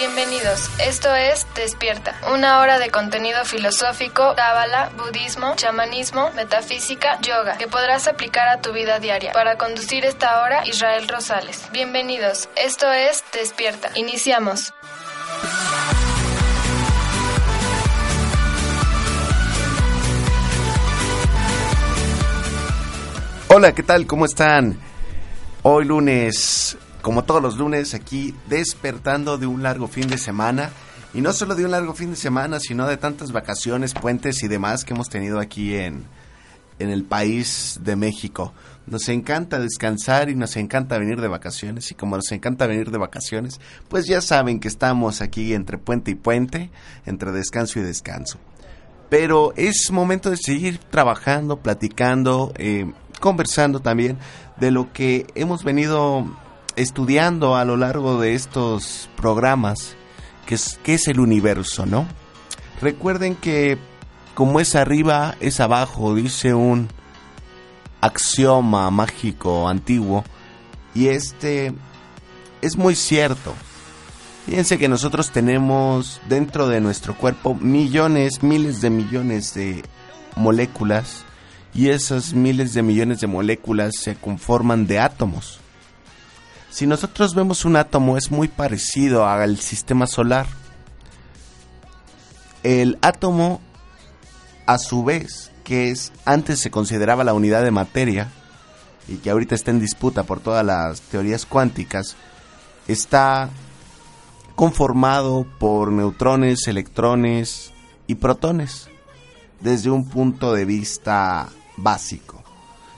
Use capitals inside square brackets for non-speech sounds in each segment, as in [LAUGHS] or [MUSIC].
Bienvenidos. Esto es Despierta, una hora de contenido filosófico, cábala, budismo, chamanismo, metafísica, yoga, que podrás aplicar a tu vida diaria. Para conducir esta hora, Israel Rosales. Bienvenidos. Esto es Despierta. Iniciamos. Hola, ¿qué tal? ¿Cómo están? Hoy lunes, como todos los lunes, aquí despertando de un largo fin de semana. Y no solo de un largo fin de semana, sino de tantas vacaciones, puentes y demás que hemos tenido aquí en, en el país de México. Nos encanta descansar y nos encanta venir de vacaciones. Y como nos encanta venir de vacaciones, pues ya saben que estamos aquí entre puente y puente, entre descanso y descanso. Pero es momento de seguir trabajando, platicando, eh, conversando también de lo que hemos venido estudiando a lo largo de estos programas, que es, es el universo, ¿no? Recuerden que como es arriba, es abajo, dice un axioma mágico antiguo, y este es muy cierto. Fíjense que nosotros tenemos dentro de nuestro cuerpo millones, miles de millones de moléculas y esas miles de millones de moléculas se conforman de átomos. Si nosotros vemos un átomo es muy parecido al sistema solar. El átomo, a su vez, que es antes se consideraba la unidad de materia y que ahorita está en disputa por todas las teorías cuánticas, está conformado por neutrones, electrones y protones desde un punto de vista básico.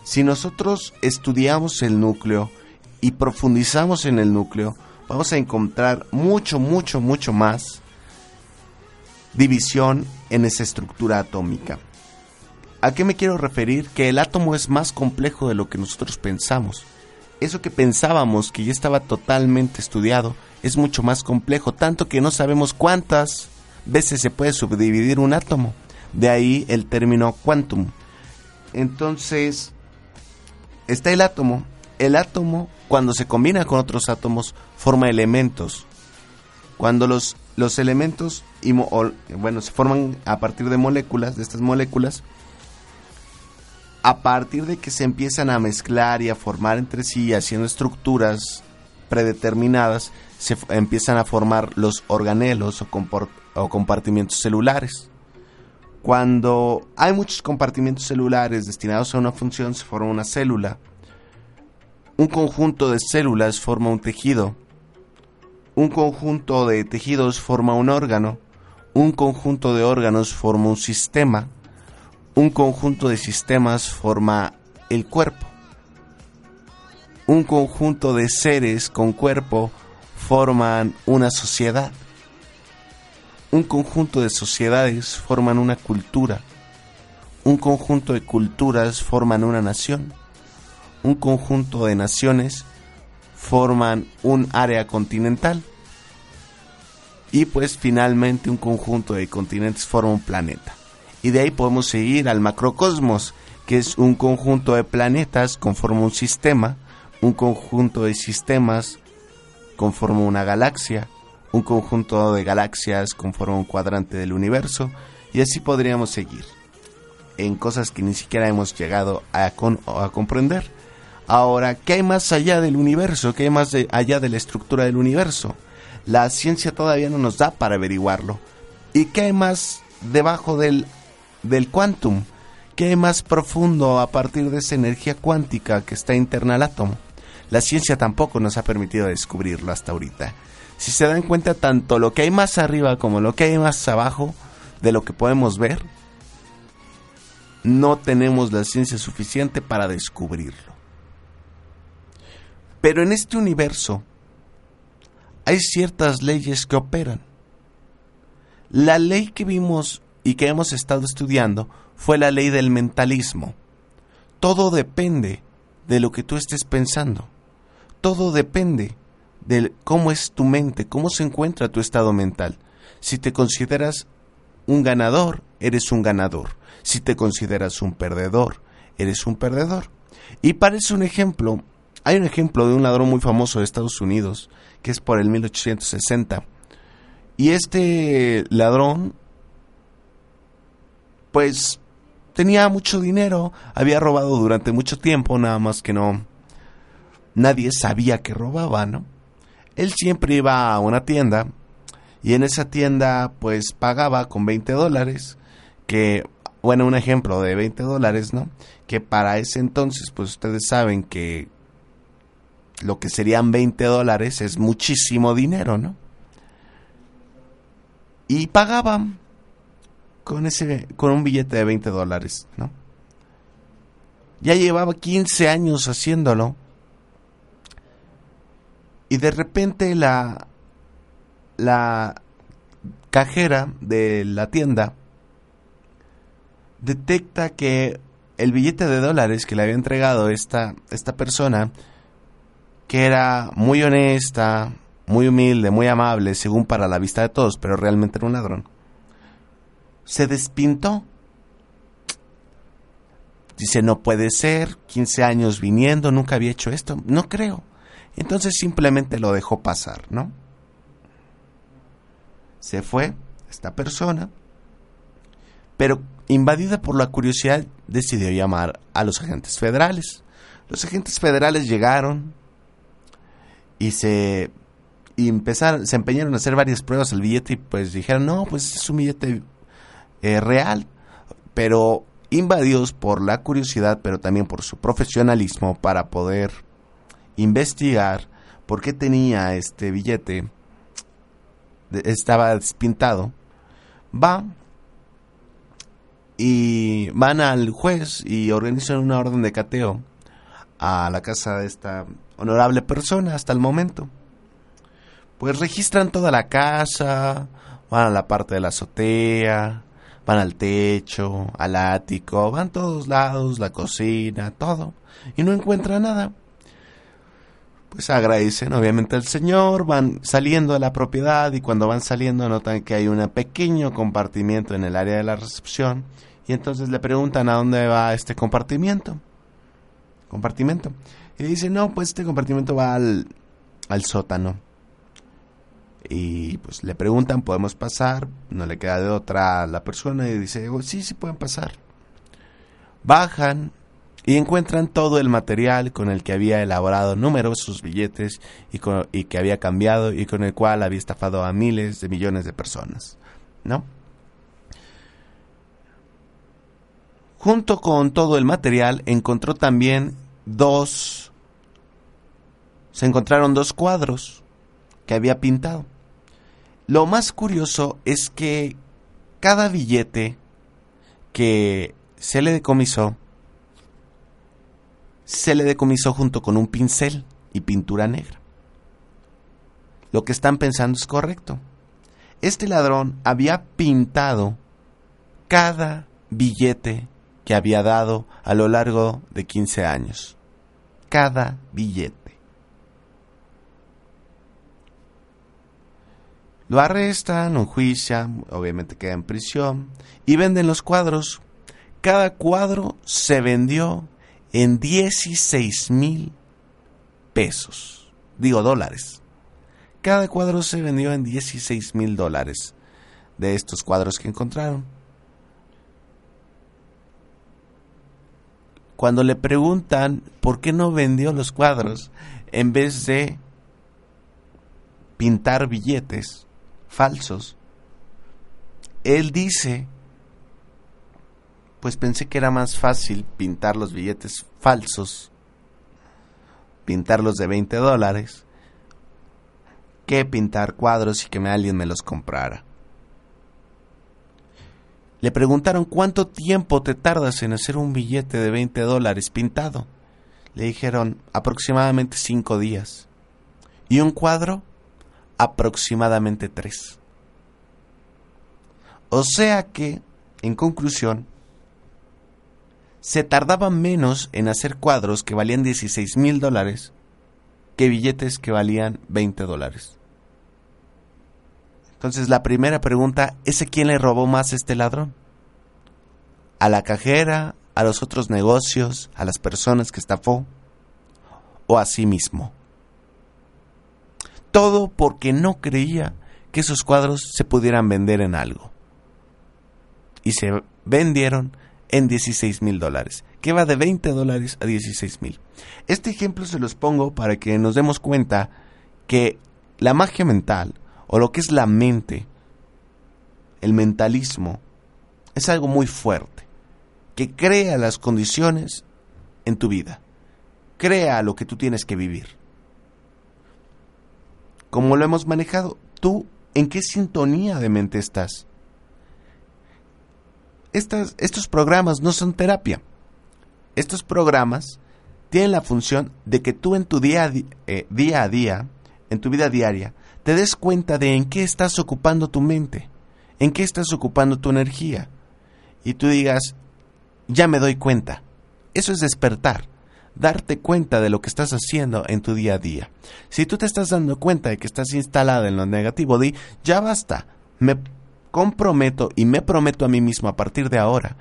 Si nosotros estudiamos el núcleo y profundizamos en el núcleo, vamos a encontrar mucho, mucho, mucho más división en esa estructura atómica. ¿A qué me quiero referir? Que el átomo es más complejo de lo que nosotros pensamos. Eso que pensábamos que ya estaba totalmente estudiado es mucho más complejo, tanto que no sabemos cuántas veces se puede subdividir un átomo. De ahí el término quantum. Entonces, está el átomo. El átomo, cuando se combina con otros átomos, forma elementos. Cuando los, los elementos, bueno, se forman a partir de moléculas, de estas moléculas, a partir de que se empiezan a mezclar y a formar entre sí, haciendo estructuras predeterminadas, se empiezan a formar los organelos o, o compartimientos celulares. Cuando hay muchos compartimientos celulares destinados a una función, se forma una célula. Un conjunto de células forma un tejido. Un conjunto de tejidos forma un órgano. Un conjunto de órganos forma un sistema. Un conjunto de sistemas forma el cuerpo. Un conjunto de seres con cuerpo forman una sociedad un conjunto de sociedades forman una cultura, un conjunto de culturas forman una nación, un conjunto de naciones forman un área continental y pues finalmente un conjunto de continentes forma un planeta. Y de ahí podemos seguir al macrocosmos, que es un conjunto de planetas conforma un sistema, un conjunto de sistemas conforma una galaxia, un conjunto de galaxias conforma un cuadrante del universo y así podríamos seguir en cosas que ni siquiera hemos llegado a, a comprender. Ahora, ¿qué hay más allá del universo? ¿Qué hay más allá de la estructura del universo? La ciencia todavía no nos da para averiguarlo. ¿Y qué hay más debajo del, del quantum? ¿Qué hay más profundo a partir de esa energía cuántica que está interna al átomo? La ciencia tampoco nos ha permitido descubrirlo hasta ahorita si se dan cuenta tanto lo que hay más arriba como lo que hay más abajo de lo que podemos ver, no tenemos la ciencia suficiente para descubrirlo. Pero en este universo hay ciertas leyes que operan. La ley que vimos y que hemos estado estudiando fue la ley del mentalismo. Todo depende de lo que tú estés pensando. Todo depende de cómo es tu mente, cómo se encuentra tu estado mental. Si te consideras un ganador, eres un ganador. Si te consideras un perdedor, eres un perdedor. Y parece un ejemplo, hay un ejemplo de un ladrón muy famoso de Estados Unidos, que es por el 1860, Y este ladrón, pues tenía mucho dinero, había robado durante mucho tiempo, nada más que no, nadie sabía que robaba, ¿no? Él siempre iba a una tienda y en esa tienda pues pagaba con 20 dólares, que, bueno, un ejemplo de 20 dólares, ¿no? Que para ese entonces pues ustedes saben que lo que serían 20 dólares es muchísimo dinero, ¿no? Y pagaban con ese con un billete de 20 dólares, ¿no? Ya llevaba 15 años haciéndolo. Y de repente la la cajera de la tienda detecta que el billete de dólares que le había entregado esta, esta persona, que era muy honesta, muy humilde, muy amable, según para la vista de todos, pero realmente era un ladrón, se despintó. Dice, no puede ser, 15 años viniendo, nunca había hecho esto, no creo. Entonces simplemente lo dejó pasar, ¿no? Se fue esta persona, pero invadida por la curiosidad decidió llamar a los agentes federales. Los agentes federales llegaron y se empezaron, se empeñaron a hacer varias pruebas al billete y pues dijeron, no, pues es un billete eh, real, pero invadidos por la curiosidad, pero también por su profesionalismo para poder investigar por qué tenía este billete, estaba despintado, va y van al juez y organizan una orden de cateo a la casa de esta honorable persona hasta el momento. Pues registran toda la casa, van a la parte de la azotea, van al techo, al ático, van todos lados, la cocina, todo, y no encuentran nada. Pues agradecen obviamente al Señor, van saliendo de la propiedad y cuando van saliendo notan que hay un pequeño compartimiento en el área de la recepción y entonces le preguntan a dónde va este compartimiento. Compartimento. Y dice, no, pues este compartimento va al, al sótano. Y pues le preguntan, ¿podemos pasar? No le queda de otra a la persona y dice, oh, sí, sí pueden pasar. Bajan y encuentran todo el material con el que había elaborado numerosos billetes y, y que había cambiado y con el cual había estafado a miles de millones de personas. ¿No? Junto con todo el material encontró también dos... Se encontraron dos cuadros que había pintado. Lo más curioso es que cada billete que se le decomisó, se le decomisó junto con un pincel y pintura negra. Lo que están pensando es correcto. Este ladrón había pintado cada billete que había dado a lo largo de 15 años. Cada billete. Lo arrestan, lo juician, obviamente queda en prisión y venden los cuadros. Cada cuadro se vendió en 16 mil pesos. Digo dólares. Cada cuadro se vendió en 16 mil dólares de estos cuadros que encontraron. Cuando le preguntan por qué no vendió los cuadros en vez de pintar billetes falsos, él dice, pues pensé que era más fácil pintar los billetes falsos, pintarlos de 20 dólares, que pintar cuadros y que alguien me los comprara. Le preguntaron cuánto tiempo te tardas en hacer un billete de 20 dólares pintado. Le dijeron aproximadamente cinco días. ¿Y un cuadro? Aproximadamente tres. O sea que, en conclusión, se tardaba menos en hacer cuadros que valían 16 mil dólares que billetes que valían 20 dólares. Entonces la primera pregunta, ¿ese quién le robó más a este ladrón? ¿A la cajera, a los otros negocios, a las personas que estafó o a sí mismo? Todo porque no creía que esos cuadros se pudieran vender en algo. Y se vendieron en 16 mil dólares, que va de 20 dólares a 16 mil. Este ejemplo se los pongo para que nos demos cuenta que la magia mental, o lo que es la mente, el mentalismo, es algo muy fuerte, que crea las condiciones en tu vida, crea lo que tú tienes que vivir. Como lo hemos manejado, tú en qué sintonía de mente estás. estos programas no son terapia. Estos programas tienen la función de que tú en tu día, eh, día a día, en tu vida diaria, te des cuenta de en qué estás ocupando tu mente, en qué estás ocupando tu energía. Y tú digas, ya me doy cuenta. Eso es despertar, darte cuenta de lo que estás haciendo en tu día a día. Si tú te estás dando cuenta de que estás instalada en lo negativo, di, ya basta, me comprometo y me prometo a mí mismo a partir de ahora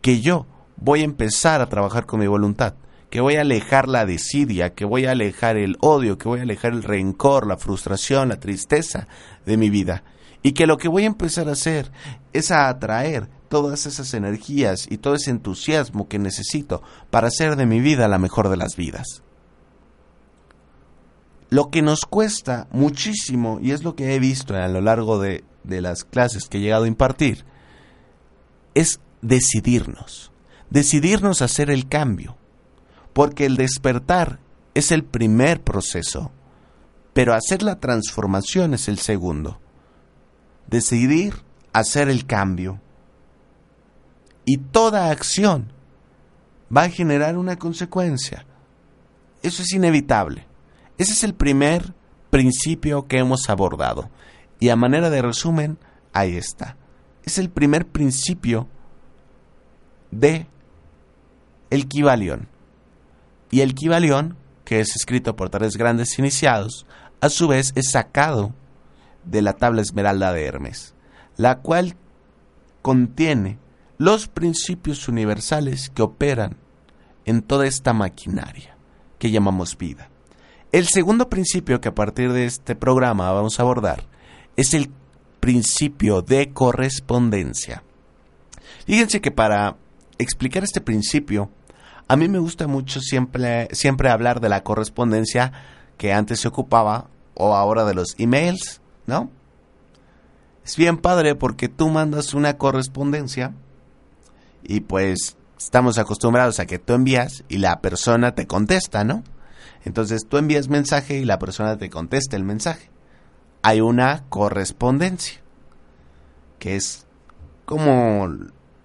que yo voy a empezar a trabajar con mi voluntad, que voy a alejar la desidia, que voy a alejar el odio, que voy a alejar el rencor, la frustración, la tristeza de mi vida. Y que lo que voy a empezar a hacer es a atraer todas esas energías y todo ese entusiasmo que necesito para hacer de mi vida la mejor de las vidas. Lo que nos cuesta muchísimo, y es lo que he visto a lo largo de, de las clases que he llegado a impartir, es decidirnos, decidirnos a hacer el cambio, porque el despertar es el primer proceso, pero hacer la transformación es el segundo. Decidir hacer el cambio y toda acción va a generar una consecuencia. Eso es inevitable. Ese es el primer principio que hemos abordado. Y a manera de resumen, ahí está. Es el primer principio de el. Y el Kibalión, que es escrito por tres grandes iniciados, a su vez es sacado de la tabla esmeralda de Hermes, la cual contiene los principios universales que operan en toda esta maquinaria que llamamos vida. El segundo principio que a partir de este programa vamos a abordar es el principio de correspondencia. Fíjense que para explicar este principio, a mí me gusta mucho siempre, siempre hablar de la correspondencia que antes se ocupaba o ahora de los emails, ¿no? Es bien padre porque tú mandas una correspondencia y pues estamos acostumbrados a que tú envías y la persona te contesta, ¿no? Entonces tú envías mensaje y la persona te contesta el mensaje. Hay una correspondencia, que es como...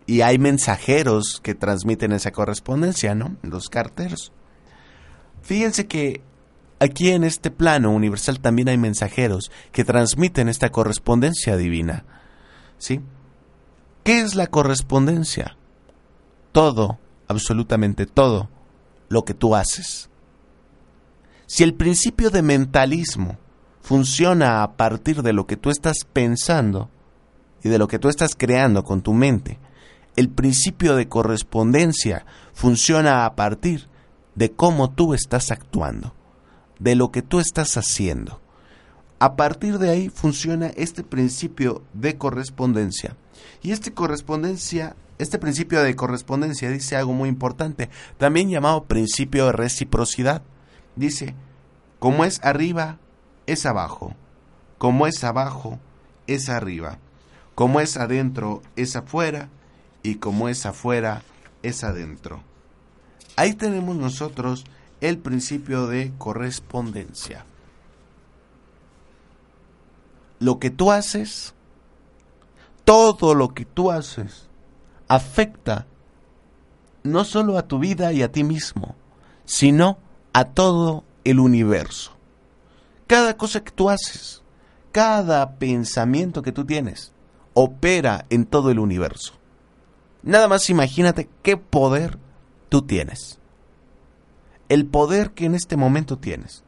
Y hay mensajeros que transmiten esa correspondencia, ¿no? Los carteros. Fíjense que aquí en este plano universal también hay mensajeros que transmiten esta correspondencia divina. ¿Sí? ¿Qué es la correspondencia? todo, absolutamente todo, lo que tú haces. Si el principio de mentalismo funciona a partir de lo que tú estás pensando y de lo que tú estás creando con tu mente, el principio de correspondencia funciona a partir de cómo tú estás actuando, de lo que tú estás haciendo. A partir de ahí funciona este principio de correspondencia. Y esta correspondencia este principio de correspondencia dice algo muy importante, también llamado principio de reciprocidad. Dice, como es arriba, es abajo. Como es abajo, es arriba. Como es adentro, es afuera. Y como es afuera, es adentro. Ahí tenemos nosotros el principio de correspondencia. Lo que tú haces, todo lo que tú haces, afecta no solo a tu vida y a ti mismo, sino a todo el universo. Cada cosa que tú haces, cada pensamiento que tú tienes, opera en todo el universo. Nada más imagínate qué poder tú tienes. El poder que en este momento tienes.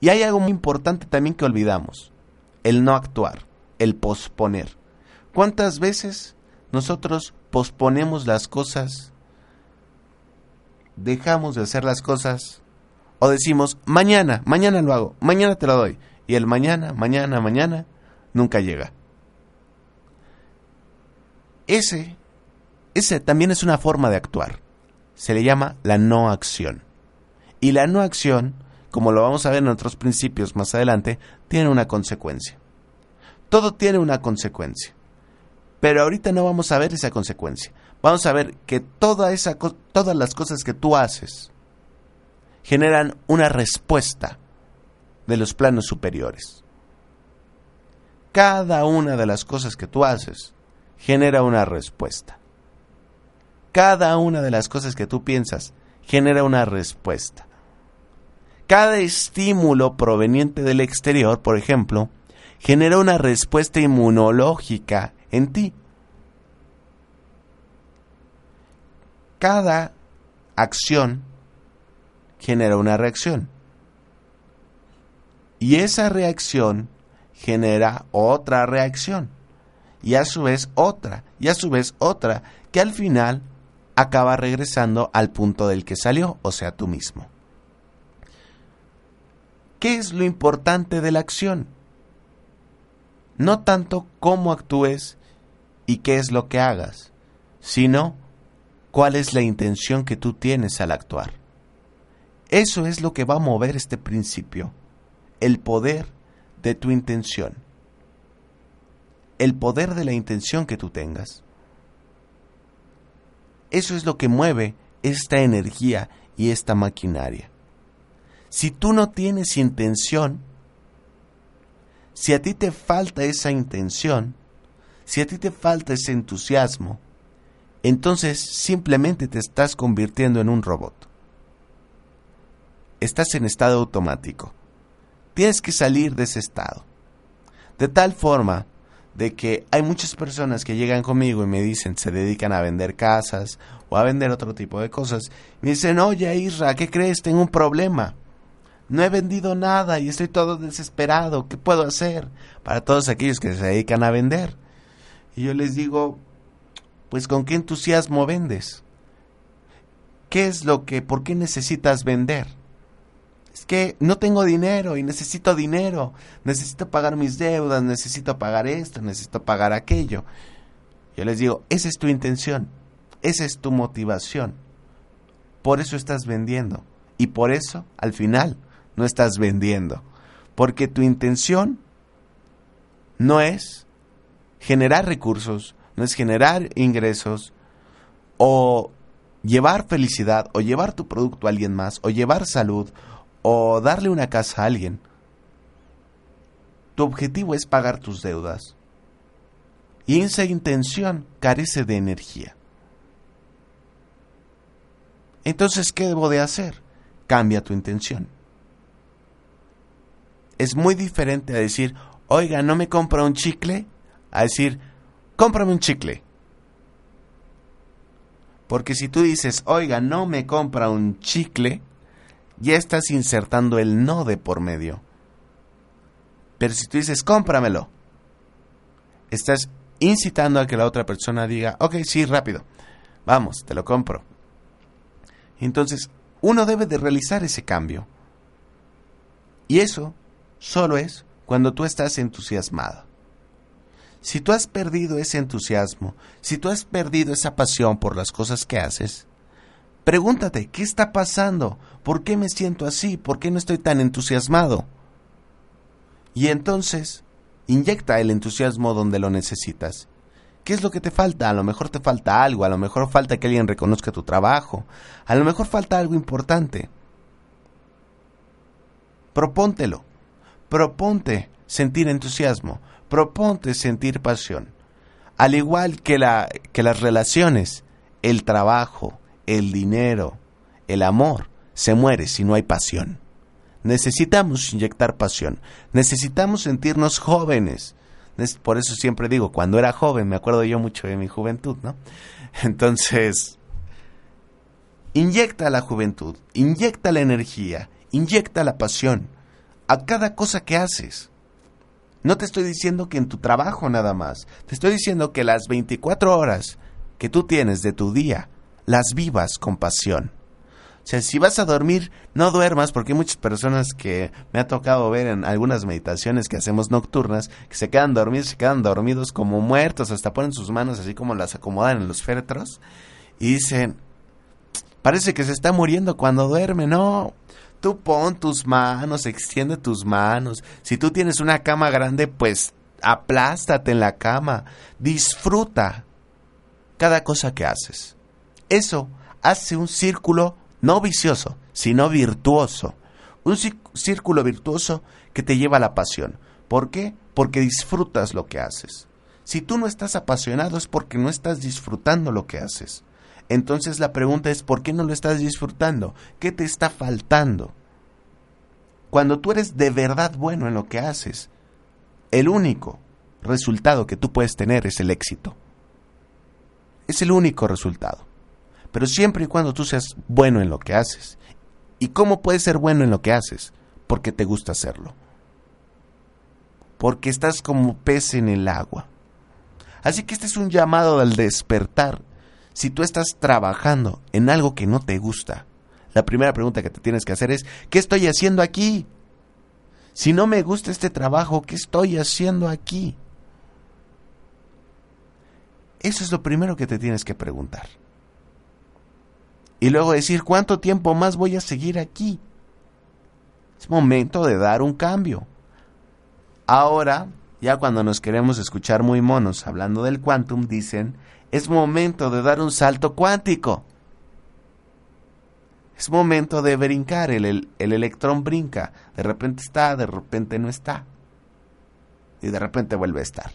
Y hay algo muy importante también que olvidamos. El no actuar, el posponer. ¿Cuántas veces nosotros posponemos las cosas, dejamos de hacer las cosas o decimos, mañana, mañana lo hago, mañana te lo doy. y el mañana, mañana, mañana nunca llega. Ese, ese también es una forma de actuar. Se le llama la no acción. Y la no acción, como lo vamos a ver en otros principios más adelante, tiene una consecuencia. Todo tiene una consecuencia. Pero ahorita no vamos a ver esa consecuencia. Vamos a ver que toda esa, todas las cosas que tú haces generan una respuesta de los planos superiores. Cada una de las cosas que tú haces genera una respuesta. Cada una de las cosas que tú piensas genera una respuesta. Cada estímulo proveniente del exterior, por ejemplo, genera una respuesta inmunológica en ti. Cada acción genera una reacción. Y esa reacción genera otra reacción. Y a su vez otra. Y a su vez otra. Que al final acaba regresando al punto del que salió, o sea, tú mismo. ¿Qué es lo importante de la acción? No tanto cómo actúes y qué es lo que hagas, sino cuál es la intención que tú tienes al actuar. Eso es lo que va a mover este principio el poder de tu intención, el poder de la intención que tú tengas. Eso es lo que mueve esta energía y esta maquinaria. Si tú no tienes intención, si a ti te falta esa intención, si a ti te falta ese entusiasmo, entonces simplemente te estás convirtiendo en un robot. Estás en estado automático. Tienes que salir de ese estado. De tal forma de que hay muchas personas que llegan conmigo y me dicen, se dedican a vender casas o a vender otro tipo de cosas. Me dicen, oye Isra, ¿qué crees? Tengo un problema. No he vendido nada y estoy todo desesperado. ¿Qué puedo hacer? Para todos aquellos que se dedican a vender. Y yo les digo, pues con qué entusiasmo vendes. ¿Qué es lo que, por qué necesitas vender? Es que no tengo dinero y necesito dinero, necesito pagar mis deudas, necesito pagar esto, necesito pagar aquello. Yo les digo, esa es tu intención, esa es tu motivación. Por eso estás vendiendo y por eso al final no estás vendiendo, porque tu intención no es generar recursos, no es generar ingresos o llevar felicidad o llevar tu producto a alguien más o llevar salud o darle una casa a alguien. Tu objetivo es pagar tus deudas. Y esa intención carece de energía. Entonces, ¿qué debo de hacer? Cambia tu intención. Es muy diferente a decir, oiga, ¿no me compra un chicle? A decir, cómprame un chicle. Porque si tú dices, oiga, no me compra un chicle, ya estás insertando el no de por medio. Pero si tú dices, cómpramelo, estás incitando a que la otra persona diga, ok, sí, rápido, vamos, te lo compro. Entonces, uno debe de realizar ese cambio. Y eso solo es cuando tú estás entusiasmado. Si tú has perdido ese entusiasmo, si tú has perdido esa pasión por las cosas que haces, Pregúntate, ¿qué está pasando? ¿Por qué me siento así? ¿Por qué no estoy tan entusiasmado? Y entonces, inyecta el entusiasmo donde lo necesitas. ¿Qué es lo que te falta? A lo mejor te falta algo, a lo mejor falta que alguien reconozca tu trabajo, a lo mejor falta algo importante. Propóntelo. Proponte sentir entusiasmo, proponte sentir pasión. Al igual que, la, que las relaciones, el trabajo, el dinero, el amor, se muere si no hay pasión. Necesitamos inyectar pasión, necesitamos sentirnos jóvenes. Por eso siempre digo, cuando era joven, me acuerdo yo mucho de mi juventud, ¿no? [LAUGHS] Entonces, inyecta la juventud, inyecta la energía, inyecta la pasión a cada cosa que haces. No te estoy diciendo que en tu trabajo nada más, te estoy diciendo que las 24 horas que tú tienes de tu día las vivas con pasión. O sea, si vas a dormir, no duermas, porque hay muchas personas que me ha tocado ver en algunas meditaciones que hacemos nocturnas, que se quedan dormidos, se quedan dormidos como muertos, hasta ponen sus manos así como las acomodan en los féretros, y dicen, parece que se está muriendo cuando duerme, no. Tú pon tus manos, extiende tus manos. Si tú tienes una cama grande, pues aplástate en la cama. Disfruta cada cosa que haces. Eso hace un círculo no vicioso, sino virtuoso. Un círculo virtuoso que te lleva a la pasión. ¿Por qué? Porque disfrutas lo que haces. Si tú no estás apasionado es porque no estás disfrutando lo que haces. Entonces la pregunta es, ¿por qué no lo estás disfrutando? ¿Qué te está faltando? Cuando tú eres de verdad bueno en lo que haces, el único resultado que tú puedes tener es el éxito. Es el único resultado. Pero siempre y cuando tú seas bueno en lo que haces. ¿Y cómo puedes ser bueno en lo que haces? Porque te gusta hacerlo. Porque estás como pez en el agua. Así que este es un llamado al despertar. Si tú estás trabajando en algo que no te gusta, la primera pregunta que te tienes que hacer es, ¿qué estoy haciendo aquí? Si no me gusta este trabajo, ¿qué estoy haciendo aquí? Eso es lo primero que te tienes que preguntar y luego decir cuánto tiempo más voy a seguir aquí. Es momento de dar un cambio. Ahora, ya cuando nos queremos escuchar muy monos hablando del quantum, dicen, es momento de dar un salto cuántico. Es momento de brincar, el, el, el electrón brinca, de repente está, de repente no está. Y de repente vuelve a estar.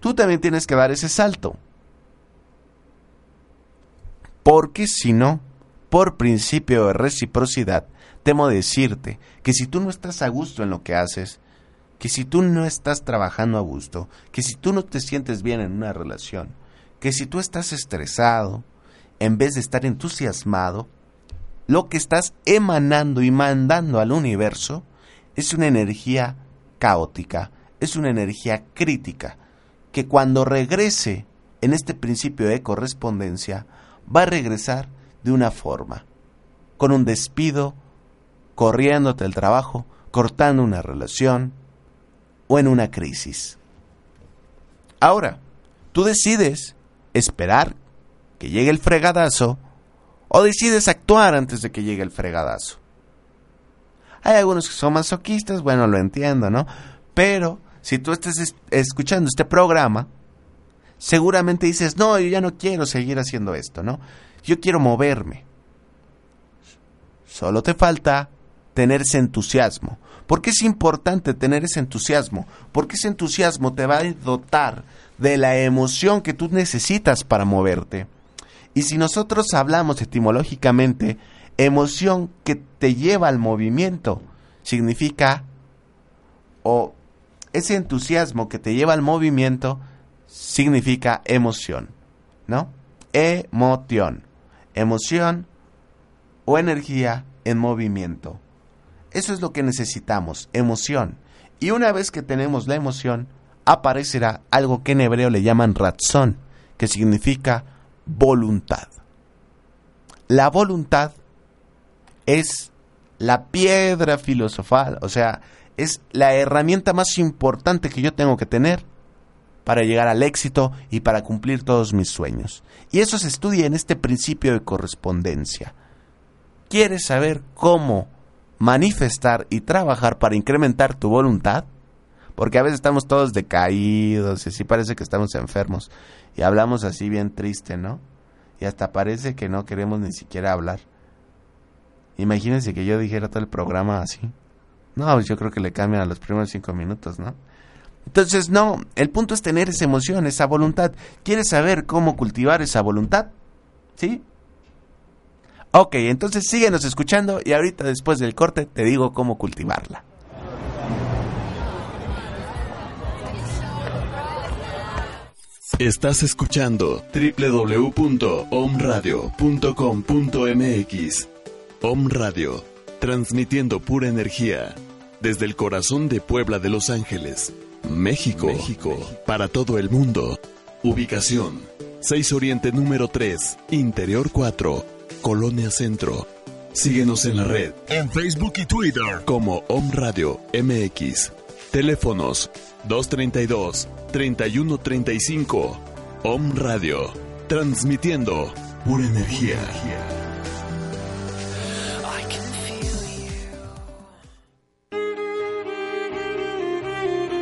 Tú también tienes que dar ese salto. Porque si no, por principio de reciprocidad, temo decirte que si tú no estás a gusto en lo que haces, que si tú no estás trabajando a gusto, que si tú no te sientes bien en una relación, que si tú estás estresado, en vez de estar entusiasmado, lo que estás emanando y mandando al universo es una energía caótica, es una energía crítica, que cuando regrese en este principio de correspondencia, va a regresar de una forma, con un despido, corriéndote el trabajo, cortando una relación o en una crisis. Ahora, tú decides esperar que llegue el fregadazo o decides actuar antes de que llegue el fregadazo. Hay algunos que son masoquistas, bueno, lo entiendo, ¿no? Pero si tú estás escuchando este programa, seguramente dices, no, yo ya no quiero seguir haciendo esto, ¿no? Yo quiero moverme. Solo te falta tener ese entusiasmo. ¿Por qué es importante tener ese entusiasmo? Porque ese entusiasmo te va a dotar de la emoción que tú necesitas para moverte. Y si nosotros hablamos etimológicamente, emoción que te lleva al movimiento, significa, o ese entusiasmo que te lleva al movimiento, significa emoción, ¿no? Emoción. Emoción o energía en movimiento. Eso es lo que necesitamos, emoción. Y una vez que tenemos la emoción, aparecerá algo que en hebreo le llaman razón, que significa voluntad. La voluntad es la piedra filosofal, o sea, es la herramienta más importante que yo tengo que tener para llegar al éxito y para cumplir todos mis sueños. Y eso se estudia en este principio de correspondencia. ¿Quieres saber cómo manifestar y trabajar para incrementar tu voluntad? Porque a veces estamos todos decaídos y así parece que estamos enfermos. Y hablamos así bien triste, ¿no? Y hasta parece que no queremos ni siquiera hablar. Imagínense que yo dijera todo el programa así. No, pues yo creo que le cambian a los primeros cinco minutos, ¿no? Entonces, no, el punto es tener esa emoción, esa voluntad. ¿Quieres saber cómo cultivar esa voluntad? ¿Sí? Ok, entonces síguenos escuchando y ahorita después del corte te digo cómo cultivarla. Estás escuchando www.omradio.com.mx. Om Radio, transmitiendo pura energía desde el corazón de Puebla de Los Ángeles México. México. Para todo el mundo. Ubicación. 6 Oriente número 3, Interior 4. Colonia Centro. Síguenos en la red, en Facebook y Twitter como Om Radio MX. Teléfonos 232-3135. Om Radio, transmitiendo pura energía.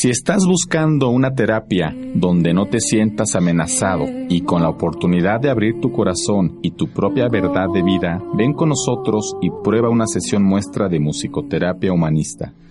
Si estás buscando una terapia donde no te sientas amenazado y con la oportunidad de abrir tu corazón y tu propia verdad de vida, ven con nosotros y prueba una sesión muestra de musicoterapia humanista.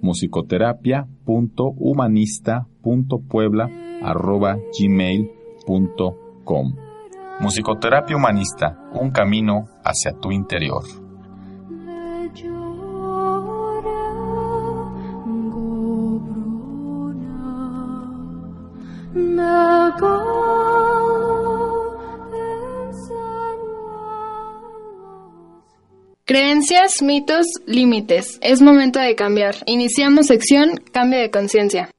musicoterapia.humanista.puebla.gmail.com Musicoterapia Humanista, un camino hacia tu interior. Creencias, mitos, límites. Es momento de cambiar. Iniciamos sección Cambio de conciencia.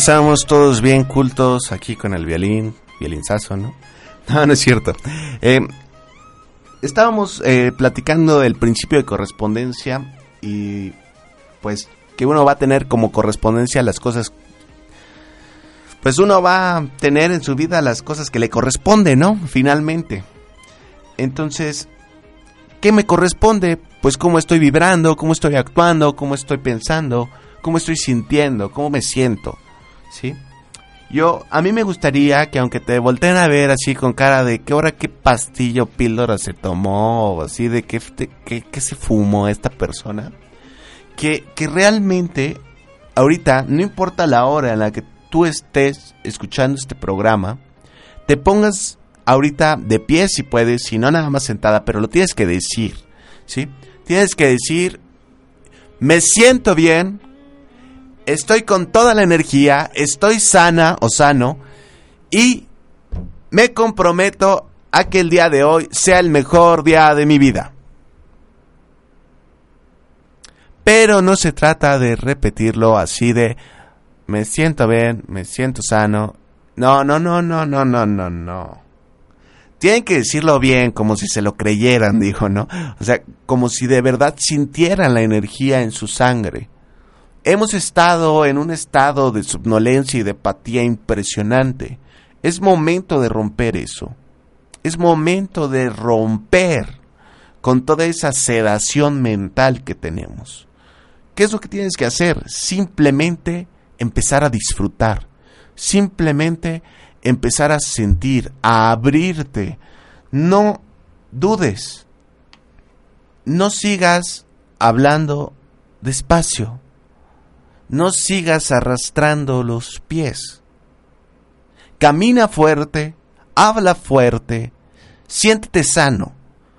Regresamos todos bien cultos, aquí con el violín, violinzazo, ¿no? [LAUGHS] No, no es cierto. Eh, estábamos eh, platicando del principio de correspondencia y pues que uno va a tener como correspondencia las cosas pues uno va a tener en su vida las cosas que le corresponden, ¿no? Finalmente. Entonces, ¿qué me corresponde? Pues cómo estoy vibrando, cómo estoy actuando, cómo estoy pensando, cómo estoy sintiendo, cómo me siento, ¿sí? Yo, a mí me gustaría que aunque te volteen a ver así con cara de qué hora, qué pastillo, píldora se tomó, o así de qué, qué, se fumó esta persona, que, que realmente, ahorita, no importa la hora en la que tú estés escuchando este programa, te pongas ahorita de pie si puedes, si no nada más sentada, pero lo tienes que decir, ¿sí? Tienes que decir, me siento bien, estoy con toda la energía, estoy sana o sano y me comprometo a que el día de hoy sea el mejor día de mi vida. Pero no se trata de repetirlo así de, me siento bien, me siento sano. No, no, no, no, no, no, no, no. Tienen que decirlo bien, como si se lo creyeran, dijo, ¿no? O sea, como si de verdad sintieran la energía en su sangre. Hemos estado en un estado de somnolencia y de apatía impresionante. Es momento de romper eso. Es momento de romper con toda esa sedación mental que tenemos. ¿Qué es lo que tienes que hacer? Simplemente empezar a disfrutar, simplemente empezar a sentir, a abrirte. No dudes, no sigas hablando despacio, no sigas arrastrando los pies. Camina fuerte, habla fuerte, siéntete sano,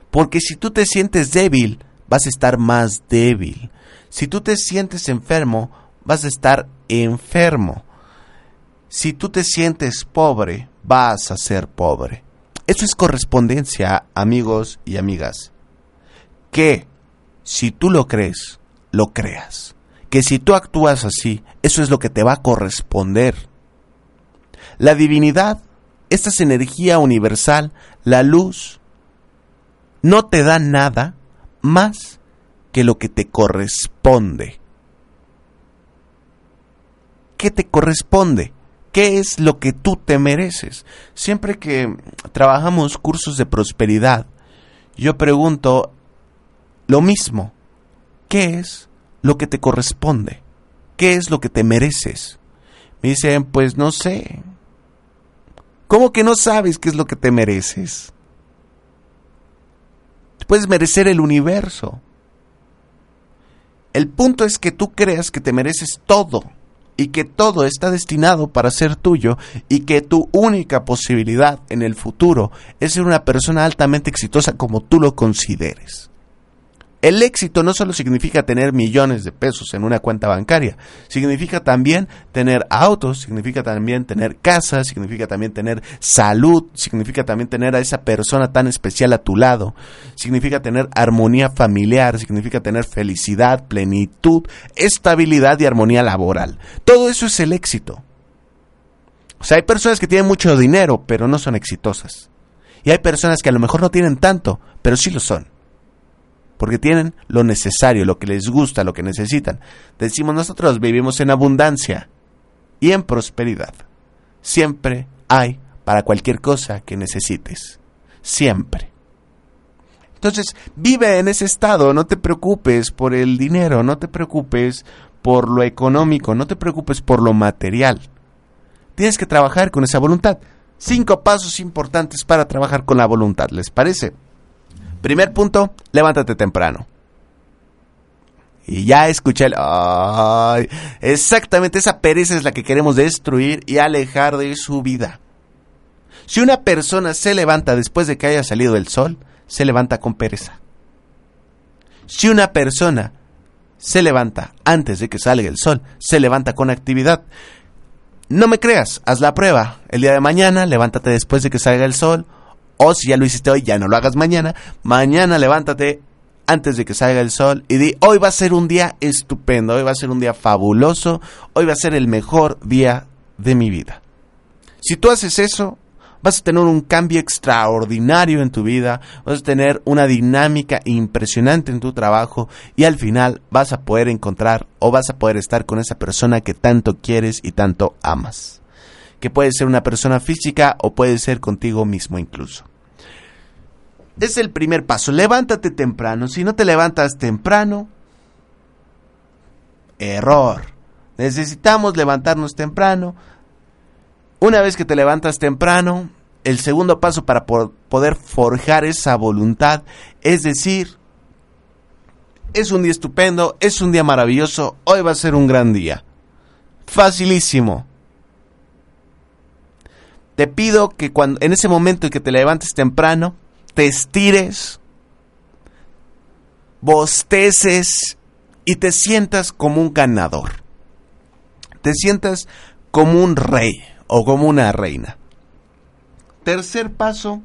porque si tú te sientes débil, vas a estar más débil. Si tú te sientes enfermo, vas a estar enfermo. Si tú te sientes pobre, vas a ser pobre. Eso es correspondencia, amigos y amigas. Que si tú lo crees, lo creas. Que si tú actúas así, eso es lo que te va a corresponder. La divinidad, esta es energía universal, la luz, no te da nada más que lo que te corresponde. ¿qué te corresponde? ¿Qué es lo que tú te mereces? Siempre que trabajamos cursos de prosperidad, yo pregunto lo mismo. ¿Qué es lo que te corresponde? ¿Qué es lo que te mereces? Me dicen, pues no sé. ¿Cómo que no sabes qué es lo que te mereces? Puedes merecer el universo. El punto es que tú creas que te mereces todo y que todo está destinado para ser tuyo y que tu única posibilidad en el futuro es ser una persona altamente exitosa como tú lo consideres. El éxito no solo significa tener millones de pesos en una cuenta bancaria, significa también tener autos, significa también tener casas, significa también tener salud, significa también tener a esa persona tan especial a tu lado, significa tener armonía familiar, significa tener felicidad, plenitud, estabilidad y armonía laboral. Todo eso es el éxito. O sea, hay personas que tienen mucho dinero, pero no son exitosas. Y hay personas que a lo mejor no tienen tanto, pero sí lo son porque tienen lo necesario, lo que les gusta, lo que necesitan. Decimos nosotros vivimos en abundancia y en prosperidad. Siempre hay para cualquier cosa que necesites. Siempre. Entonces, vive en ese estado, no te preocupes por el dinero, no te preocupes por lo económico, no te preocupes por lo material. Tienes que trabajar con esa voluntad. Cinco pasos importantes para trabajar con la voluntad, ¿les parece? Primer punto, levántate temprano. Y ya escuché exactamente esa pereza es la que queremos destruir y alejar de su vida. Si una persona se levanta después de que haya salido el sol, se levanta con pereza. Si una persona se levanta antes de que salga el sol, se levanta con actividad. No me creas, haz la prueba. El día de mañana, levántate después de que salga el sol o si ya lo hiciste hoy, ya no lo hagas mañana. Mañana levántate antes de que salga el sol y di, hoy va a ser un día estupendo, hoy va a ser un día fabuloso, hoy va a ser el mejor día de mi vida. Si tú haces eso, vas a tener un cambio extraordinario en tu vida, vas a tener una dinámica impresionante en tu trabajo y al final vas a poder encontrar o vas a poder estar con esa persona que tanto quieres y tanto amas. Que puede ser una persona física o puede ser contigo mismo incluso. Es el primer paso. Levántate temprano. Si no te levantas temprano, error. Necesitamos levantarnos temprano. Una vez que te levantas temprano, el segundo paso para poder forjar esa voluntad es decir, es un día estupendo, es un día maravilloso, hoy va a ser un gran día. Facilísimo. Te pido que cuando en ese momento en que te levantes temprano, te estires, bosteces y te sientas como un ganador. Te sientas como un rey o como una reina. Tercer paso,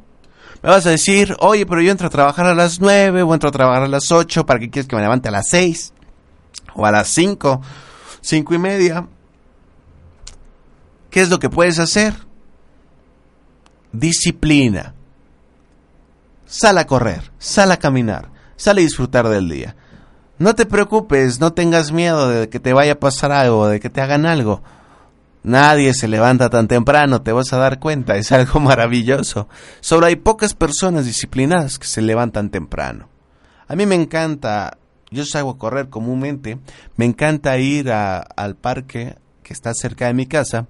me vas a decir, oye, pero yo entro a trabajar a las 9 o entro a trabajar a las 8, ¿para qué quieres que me levante a las 6? O a las 5, 5 y media. ¿Qué es lo que puedes hacer? Disciplina. Sal a correr, sal a caminar, sal a disfrutar del día. No te preocupes, no tengas miedo de que te vaya a pasar algo, de que te hagan algo. Nadie se levanta tan temprano, te vas a dar cuenta, es algo [LAUGHS] maravilloso. Solo hay pocas personas disciplinadas que se levantan temprano. A mí me encanta, yo salgo a correr comúnmente, me encanta ir al parque que está cerca de mi casa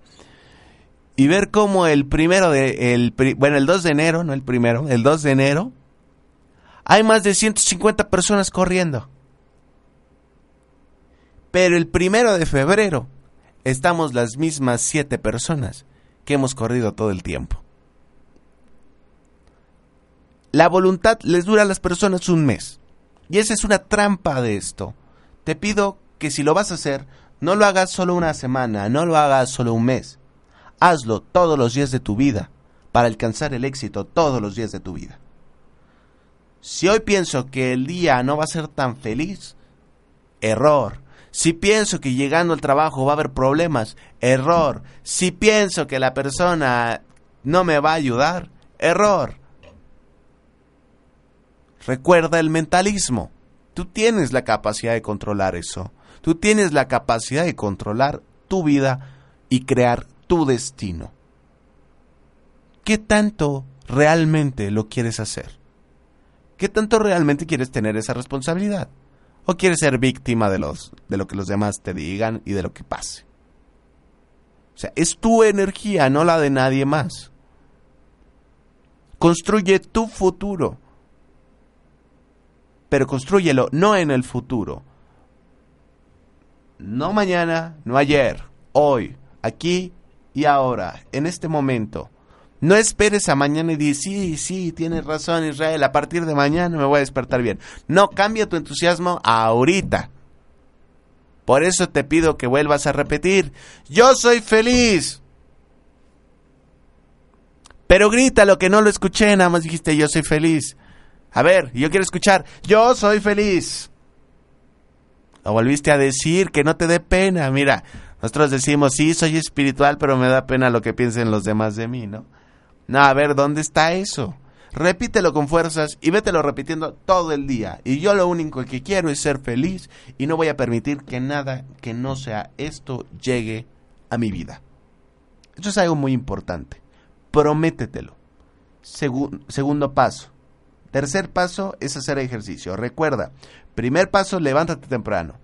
y ver cómo el primero de, el, bueno, el 2 de enero, no el primero, el 2 de enero, hay más de 150 personas corriendo. Pero el primero de febrero estamos las mismas siete personas que hemos corrido todo el tiempo. La voluntad les dura a las personas un mes. Y esa es una trampa de esto. Te pido que si lo vas a hacer, no lo hagas solo una semana, no lo hagas solo un mes Hazlo todos los días de tu vida para alcanzar el éxito todos los días de tu vida. Si hoy pienso que el día no va a ser tan feliz, error. Si pienso que llegando al trabajo va a haber problemas, error. Si pienso que la persona no me va a ayudar, error. Recuerda el mentalismo. Tú tienes la capacidad de controlar eso. Tú tienes la capacidad de controlar tu vida y crear tu destino. ¿Qué tanto realmente lo quieres hacer? ¿Qué tanto realmente quieres tener esa responsabilidad? ¿O quieres ser víctima de, los, de lo que los demás te digan y de lo que pase? O sea, es tu energía, no la de nadie más. Construye tu futuro. Pero construyelo no en el futuro. No mañana, no ayer, hoy, aquí y ahora, en este momento. No esperes a mañana y dices, sí, sí, tienes razón Israel, a partir de mañana me voy a despertar bien. No, cambia tu entusiasmo ahorita. Por eso te pido que vuelvas a repetir, yo soy feliz. Pero grita lo que no lo escuché, nada más dijiste yo soy feliz. A ver, yo quiero escuchar, yo soy feliz. Lo volviste a decir, que no te dé pena, mira, nosotros decimos, sí, soy espiritual, pero me da pena lo que piensen los demás de mí, ¿no? No, a ver, ¿dónde está eso? Repítelo con fuerzas y vételo repitiendo todo el día. Y yo lo único que quiero es ser feliz y no voy a permitir que nada que no sea esto llegue a mi vida. Esto es algo muy importante. Prométetelo. segundo paso. Tercer paso es hacer ejercicio. Recuerda, primer paso, levántate temprano.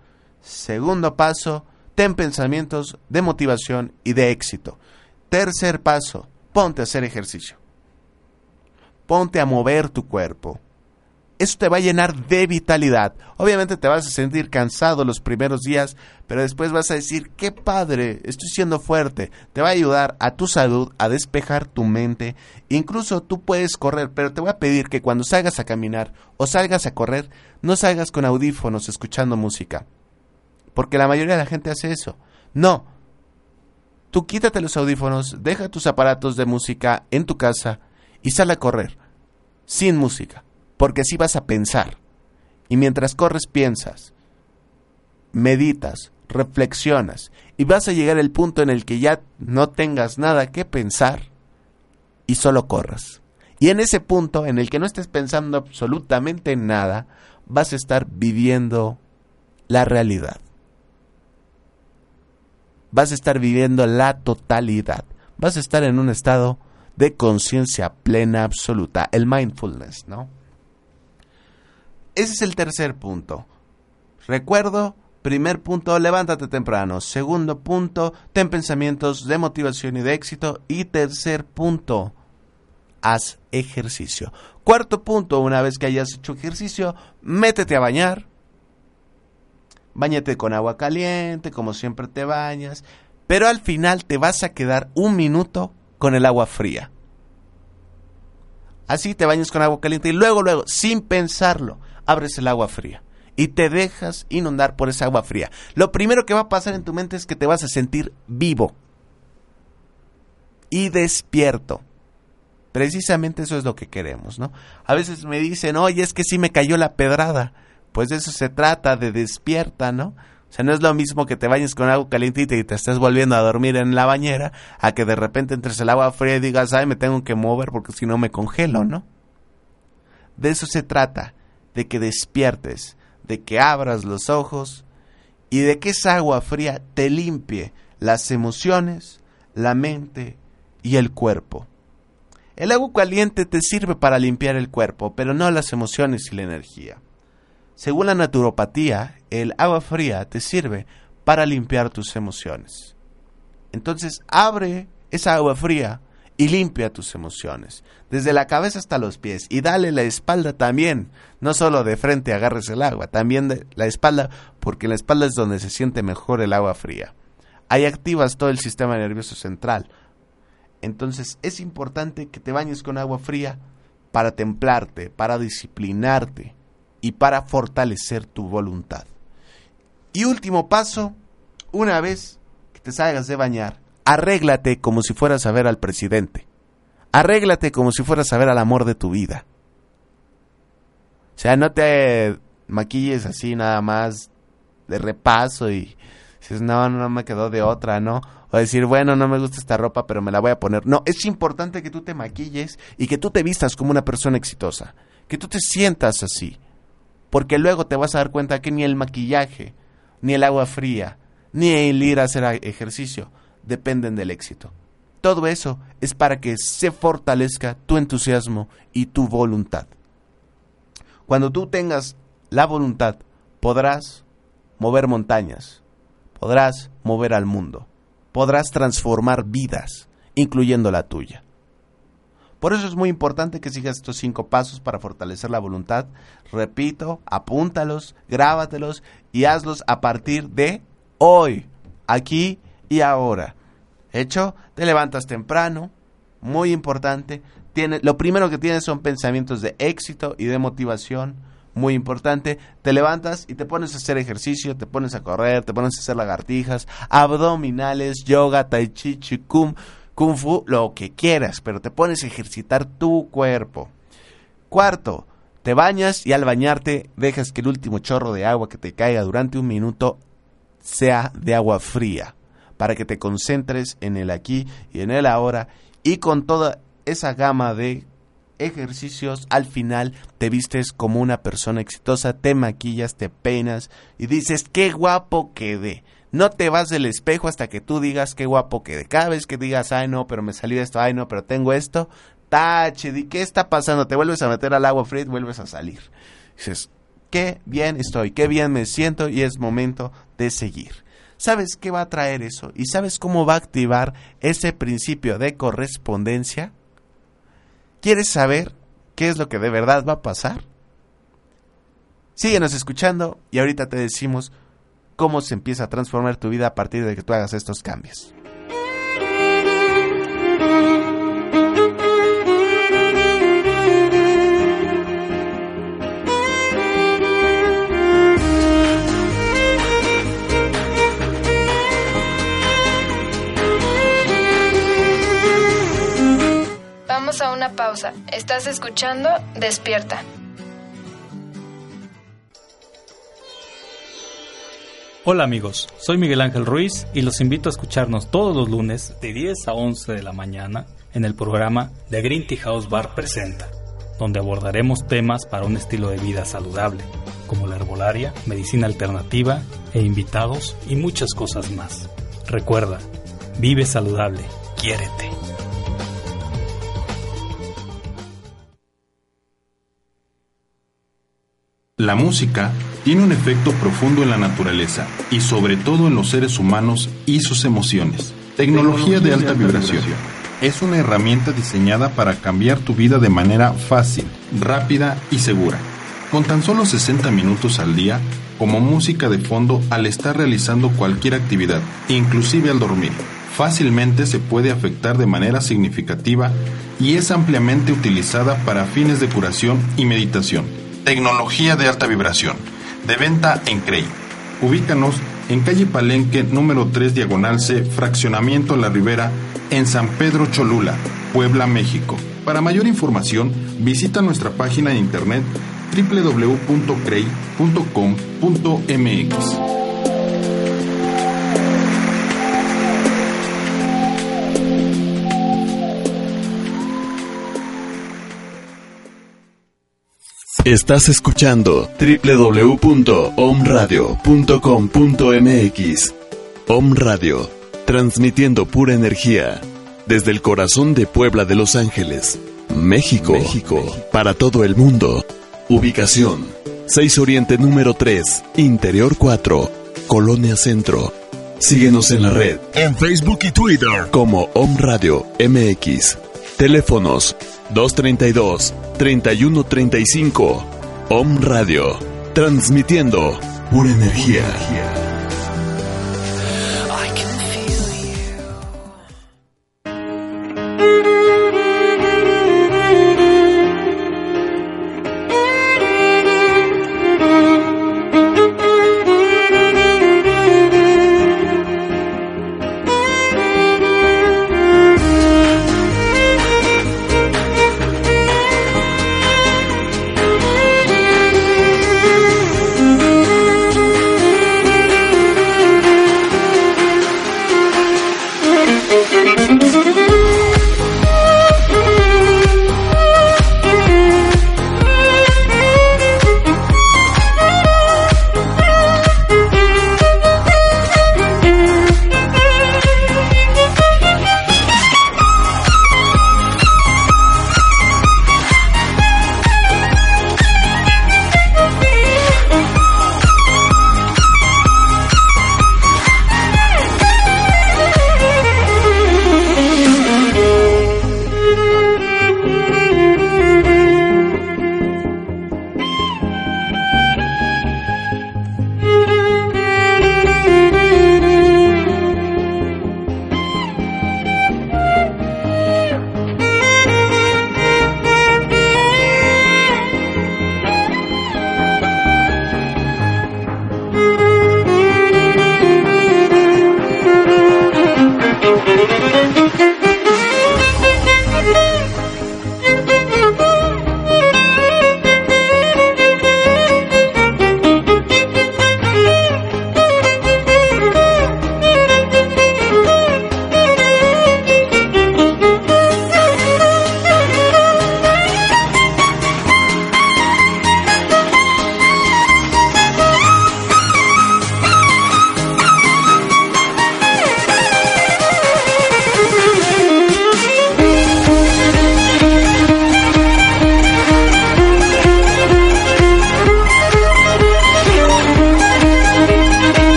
Segundo paso, ten pensamientos de motivación y de éxito. Tercer paso, ponte a hacer ejercicio. Ponte a mover tu cuerpo. Eso te va a llenar de vitalidad. Obviamente te vas a sentir cansado los primeros días, pero después vas a decir, qué padre, estoy siendo fuerte. Te va a ayudar a tu salud, a despejar tu mente. Incluso tú puedes correr, pero te voy a pedir que cuando salgas a caminar o salgas a correr, no salgas con audífonos escuchando música porque la mayoría de la gente hace eso. No. Tú quítate los audífonos, deja tus aparatos de música en tu casa y sal a correr. Sin música. Porque así vas a pensar. y mientras corres piensas, meditas, reflexionas y vas a llegar al punto en el que ya no tengas nada que pensar y solo corras. Y en ese punto en el que no estés pensando absolutamente en nada, vas a estar viviendo la realidad. Vas a estar viviendo la totalidad. Vas a estar en un estado de conciencia plena absoluta, el mindfulness, ¿no? Ese es el tercer punto. Recuerdo, primer punto, levántate temprano. Segundo punto, ten pensamientos de motivación y de éxito. Y tercer punto, haz ejercicio. Cuarto punto, una vez que hayas hecho ejercicio, métete a bañar. Báñate con agua caliente, como siempre te bañas. Pero al final te vas a quedar un minuto con el agua fría. Así te bañas con agua caliente y luego, luego, sin pensarlo, abres el agua fría y te dejas inundar por esa agua fría. Lo primero que va a pasar en tu mente es que te vas a sentir vivo y despierto. Precisamente eso es lo que queremos, ¿no? A veces me dicen, oye, es que sí me cayó la pedrada. Pues de eso se trata, de despierta, ¿no? O sea, no es lo mismo que te bañes con agua calientita y te estés volviendo a dormir en la bañera, a que de repente entres el agua fría y digas, ay, me tengo que mover porque si no me congelo, ¿no? De eso se trata, de que despiertes, de que abras los ojos y de que esa agua fría te limpie las emociones, la mente y el cuerpo. El agua caliente te sirve para limpiar el cuerpo, pero no las emociones y la energía. Según la naturopatía, el agua fría te sirve para limpiar tus emociones. Entonces, abre esa agua fría y limpia tus emociones, desde la cabeza hasta los pies, y dale la espalda también, no solo de frente agarres el agua, también de la espalda, porque la espalda es donde se siente mejor el agua fría. Ahí activas todo el sistema nervioso central, entonces es importante que te bañes con agua fría para templarte, para disciplinarte y para fortalecer tu voluntad. Y último paso, una vez que te salgas de bañar, arréglate como si fueras a ver al presidente. Arréglate como si fueras a ver al amor de tu vida. O sea, no te maquilles así nada más de repaso y dices, no, no me quedó de otra, ¿no? o decir, bueno, no me gusta esta ropa, pero me la voy a poner. No, es importante que tú te maquilles y que tú te vistas como una persona exitosa, que tú te sientas así, porque luego te vas a dar cuenta que ni el maquillaje, ni el agua fría, ni el ir a hacer ejercicio dependen del éxito. Todo eso es para que se fortalezca tu entusiasmo y tu voluntad. Cuando tú tengas la voluntad, podrás mover montañas, podrás mover al mundo podrás transformar vidas, incluyendo la tuya. Por eso es muy importante que sigas estos cinco pasos para fortalecer la voluntad. Repito, apúntalos, grábatelos y hazlos a partir de hoy, aquí y ahora. Hecho, te levantas temprano, muy importante. lo primero que tienes son pensamientos de éxito y de motivación muy importante, te levantas y te pones a hacer ejercicio, te pones a correr, te pones a hacer lagartijas, abdominales, yoga, tai chi, kung fu, lo que quieras, pero te pones a ejercitar tu cuerpo. Cuarto, te bañas y al bañarte dejas que el último chorro de agua que te caiga durante un minuto sea de agua fría, para que te concentres en el aquí y en el ahora y con toda esa gama de ejercicios, al final te vistes como una persona exitosa, te maquillas, te peinas y dices, qué guapo quedé. No te vas del espejo hasta que tú digas qué guapo quedé. Cada vez que digas, ay no, pero me salió esto, ay no, pero tengo esto, tache, ¿y qué está pasando? Te vuelves a meter al agua fría y vuelves a salir. Dices, qué bien estoy, qué bien me siento y es momento de seguir. ¿Sabes qué va a traer eso? ¿Y sabes cómo va a activar ese principio de correspondencia? ¿Quieres saber qué es lo que de verdad va a pasar? Síguenos escuchando y ahorita te decimos cómo se empieza a transformar tu vida a partir de que tú hagas estos cambios. a una pausa. Estás escuchando Despierta. Hola amigos, soy Miguel Ángel Ruiz y los invito a escucharnos todos los lunes de 10 a 11 de la mañana en el programa The Green Tea House Bar Presenta, donde abordaremos temas para un estilo de vida saludable, como la herbolaria, medicina alternativa e invitados y muchas cosas más. Recuerda, vive saludable, quiérete. La música tiene un efecto profundo en la naturaleza y sobre todo en los seres humanos y sus emociones. Tecnología de alta vibración. Es una herramienta diseñada para cambiar tu vida de manera fácil, rápida y segura. Con tan solo 60 minutos al día, como música de fondo al estar realizando cualquier actividad, inclusive al dormir. Fácilmente se puede afectar de manera significativa y es ampliamente utilizada para fines de curación y meditación. Tecnología de alta vibración de venta en CREI. Ubícanos en calle Palenque número 3 diagonal C, fraccionamiento La Ribera, en San Pedro Cholula, Puebla, México. Para mayor información, visita nuestra página de internet www.crey.com.mx. Estás escuchando www.omradio.com.mx. Om Radio, transmitiendo pura energía desde el corazón de Puebla de Los Ángeles, México, México, para todo el mundo. Ubicación: 6 Oriente número 3, Interior 4, Colonia Centro. Síguenos en la red, en Facebook y Twitter, como Om Radio MX. Teléfonos 232 3135. Om Radio. Transmitiendo pura energía.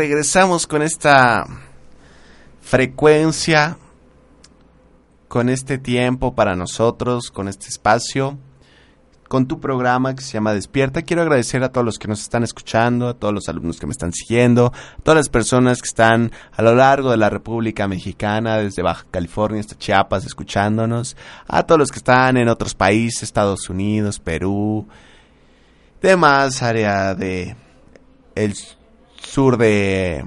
Regresamos con esta frecuencia, con este tiempo para nosotros, con este espacio con tu programa que se llama Despierta. Quiero agradecer a todos los que nos están escuchando, a todos los alumnos que me están siguiendo, a todas las personas que están a lo largo de la República Mexicana, desde Baja California hasta Chiapas, escuchándonos, a todos los que están en otros países, Estados Unidos, Perú, demás área de el sur de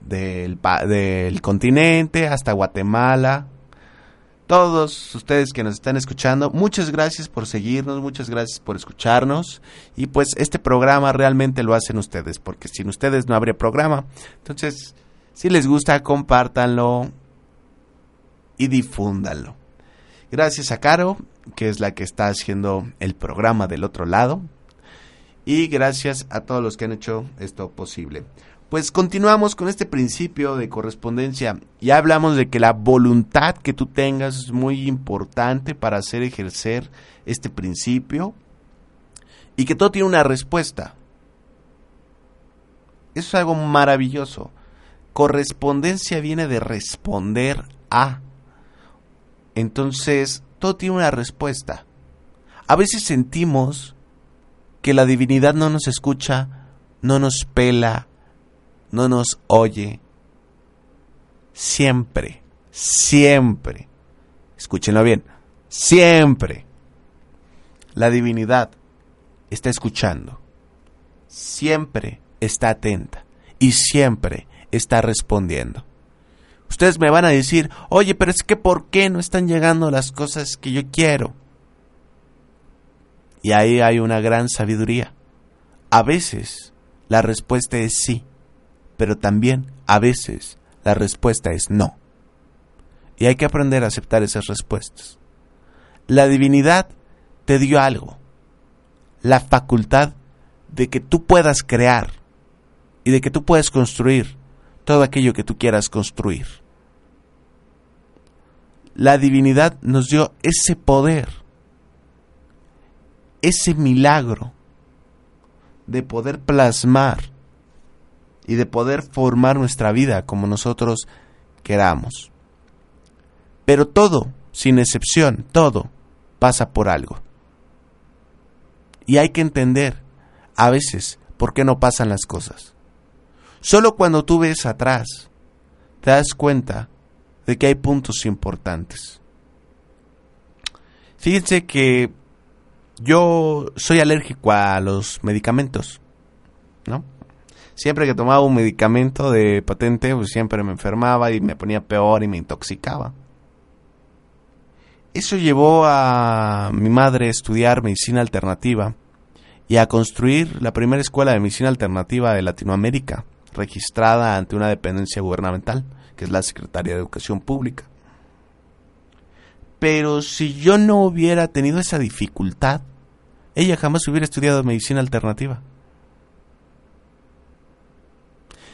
del, del continente hasta Guatemala, todos ustedes que nos están escuchando, muchas gracias por seguirnos, muchas gracias por escucharnos y pues este programa realmente lo hacen ustedes porque sin ustedes no habría programa. Entonces, si les gusta, compártanlo y difúndanlo. Gracias a Caro, que es la que está haciendo el programa del otro lado. Y gracias a todos los que han hecho esto posible. Pues continuamos con este principio de correspondencia. Ya hablamos de que la voluntad que tú tengas es muy importante para hacer ejercer este principio y que todo tiene una respuesta. Eso es algo maravilloso. Correspondencia viene de responder a. Entonces, todo tiene una respuesta. A veces sentimos que la divinidad no nos escucha, no nos pela, no nos oye. Siempre, siempre, escúchenlo bien, siempre la divinidad está escuchando, siempre está atenta y siempre está respondiendo. Ustedes me van a decir, oye, pero es que ¿por qué no están llegando las cosas que yo quiero? Y ahí hay una gran sabiduría. A veces la respuesta es sí pero también a veces la respuesta es no. Y hay que aprender a aceptar esas respuestas. La divinidad te dio algo, la facultad de que tú puedas crear y de que tú puedas construir todo aquello que tú quieras construir. La divinidad nos dio ese poder, ese milagro de poder plasmar y de poder formar nuestra vida como nosotros queramos. Pero todo, sin excepción, todo pasa por algo. Y hay que entender a veces por qué no pasan las cosas. Solo cuando tú ves atrás te das cuenta de que hay puntos importantes. Fíjense que yo soy alérgico a los medicamentos, ¿no? siempre que tomaba un medicamento de patente, pues siempre me enfermaba y me ponía peor y me intoxicaba. Eso llevó a mi madre a estudiar medicina alternativa y a construir la primera escuela de medicina alternativa de Latinoamérica, registrada ante una dependencia gubernamental, que es la Secretaría de Educación Pública. Pero si yo no hubiera tenido esa dificultad, ella jamás hubiera estudiado medicina alternativa.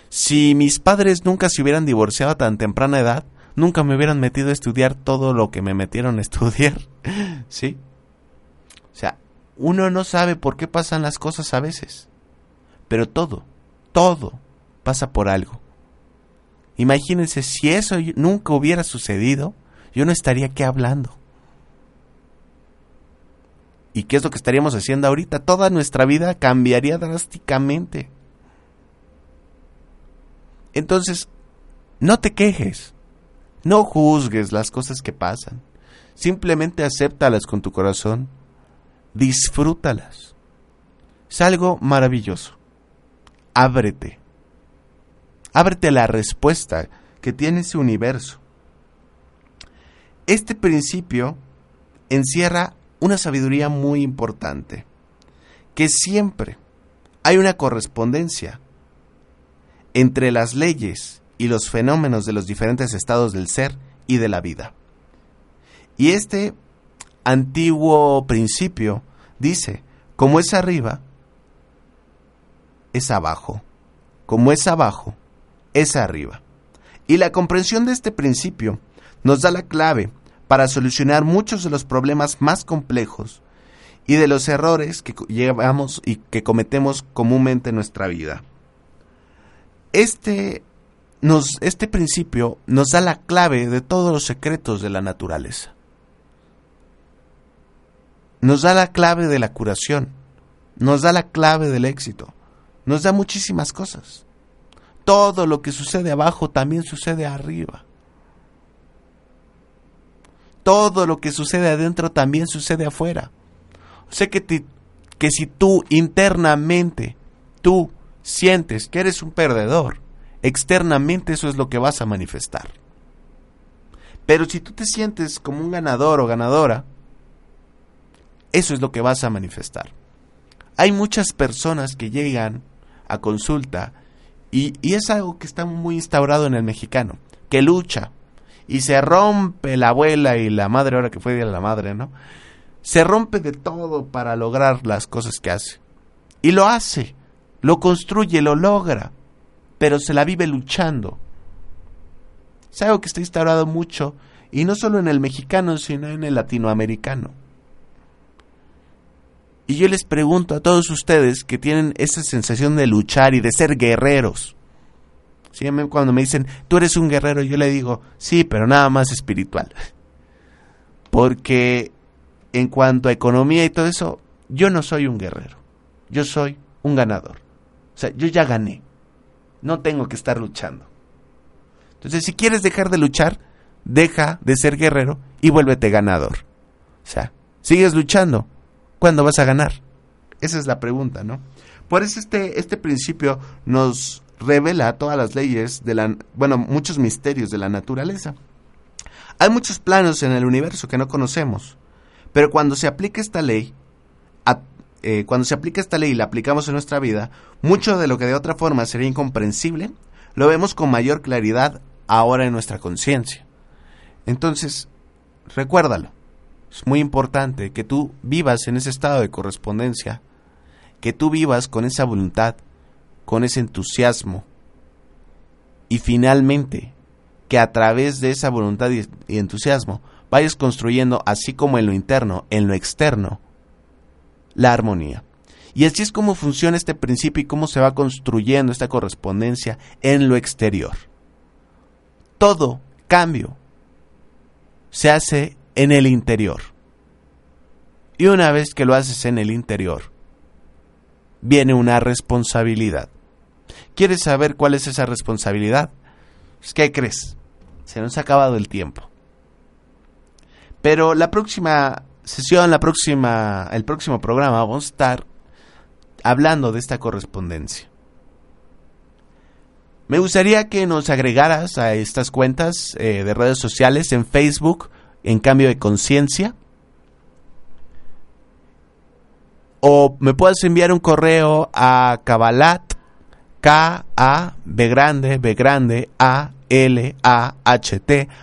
Si mis padres nunca se hubieran divorciado a tan temprana edad, nunca me hubieran metido a estudiar todo lo que me metieron a [LAUGHS] estudiar. ¿Sí? O sea, uno no sabe por qué pasan las cosas a veces. Pero todo, todo pasa por algo. Imagínense si eso nunca hubiera sucedido, yo no estaría aquí hablando. ¿Y qué es lo que estaríamos haciendo ahorita? Toda nuestra vida cambiaría drásticamente. Entonces, no te quejes, no juzgues las cosas que pasan, simplemente acéptalas con tu corazón, disfrútalas. Es algo maravilloso. Ábrete. Ábrete a la respuesta que tiene ese universo. Este principio encierra una sabiduría muy importante, que siempre hay una correspondencia entre las leyes y los fenómenos de los diferentes estados del ser y de la vida. Y este antiguo principio dice, como es arriba, es abajo, como es abajo, es arriba. Y la comprensión de este principio nos da la clave para solucionar muchos de los problemas más complejos y de los errores que llevamos y que cometemos comúnmente en nuestra vida. Este, nos, este principio nos da la clave de todos los secretos de la naturaleza. Nos da la clave de la curación, nos da la clave del éxito, nos da muchísimas cosas. Todo lo que sucede abajo también sucede arriba. Todo lo que sucede adentro también sucede afuera. Sé que, que si tú internamente, tú sientes que eres un perdedor, externamente eso es lo que vas a manifestar. Pero si tú te sientes como un ganador o ganadora, eso es lo que vas a manifestar. Hay muchas personas que llegan a consulta y, y, es algo que está muy instaurado en el mexicano, que lucha y se rompe la abuela y la madre, ahora que fue de la madre, ¿no? se rompe de todo para lograr las cosas que hace. Y lo hace, lo construye, lo logra, pero se la vive luchando. Es algo que está instaurado mucho, y no solo en el mexicano, sino en el latinoamericano. Y yo les pregunto a todos ustedes que tienen esa sensación de luchar y de ser guerreros. Cuando me dicen, tú eres un guerrero, yo le digo, sí, pero nada más espiritual. Porque en cuanto a economía y todo eso, yo no soy un guerrero, yo soy un ganador. O sea, yo ya gané, no tengo que estar luchando. Entonces, si quieres dejar de luchar, deja de ser guerrero y vuélvete ganador. O sea, sigues luchando, ¿cuándo vas a ganar? Esa es la pregunta, ¿no? Por eso este, este principio nos revela todas las leyes de la, bueno, muchos misterios de la naturaleza. Hay muchos planos en el universo que no conocemos. Pero cuando se aplica esta ley, eh, cuando se aplica esta ley y la aplicamos en nuestra vida, mucho de lo que de otra forma sería incomprensible, lo vemos con mayor claridad ahora en nuestra conciencia. Entonces, recuérdalo. Es muy importante que tú vivas en ese estado de correspondencia, que tú vivas con esa voluntad, con ese entusiasmo, y finalmente, que a través de esa voluntad y entusiasmo vayas construyendo, así como en lo interno, en lo externo, la armonía. Y así es como funciona este principio y cómo se va construyendo esta correspondencia en lo exterior. Todo cambio se hace en el interior. Y una vez que lo haces en el interior, viene una responsabilidad. ¿Quieres saber cuál es esa responsabilidad? Pues, ¿Qué crees? Se nos ha acabado el tiempo. Pero la próxima sesión, la próxima, el próximo programa vamos a estar hablando de esta correspondencia. Me gustaría que nos agregaras a estas cuentas eh, de redes sociales en Facebook, en cambio de conciencia. O me puedes enviar un correo a Cabalat, K-A-B grande, B grande, A-L-A-H-T,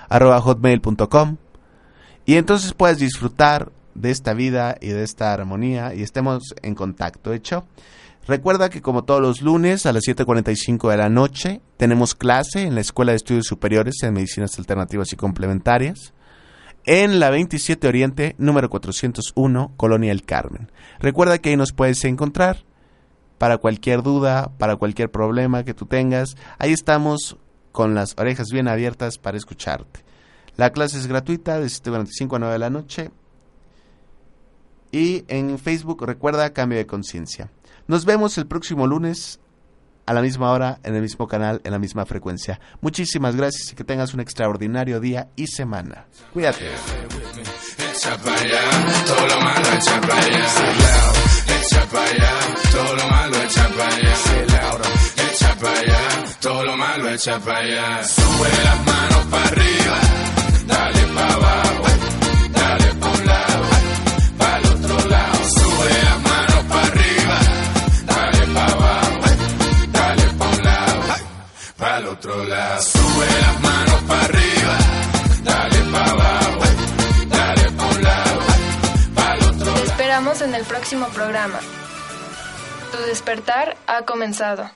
arroba hotmail.com. Y entonces puedes disfrutar de esta vida y de esta armonía y estemos en contacto. Hecho, recuerda que como todos los lunes a las 7.45 de la noche tenemos clase en la Escuela de Estudios Superiores en Medicinas Alternativas y Complementarias en la 27 Oriente, número 401, Colonia El Carmen. Recuerda que ahí nos puedes encontrar para cualquier duda, para cualquier problema que tú tengas. Ahí estamos con las orejas bien abiertas para escucharte. La clase es gratuita de 7.45 a 9 de la noche. Y en Facebook recuerda Cambio de Conciencia. Nos vemos el próximo lunes a la misma hora, en el mismo canal, en la misma frecuencia. Muchísimas gracias y que tengas un extraordinario día y semana. Cuídate. para. Sube las manos para arriba dale pa' abajo, otro lado, sube las manos pa' arriba, dale pa' abajo, dale pa' un lado, pa' el otro lado. Esperamos en el próximo programa. Tu despertar ha comenzado.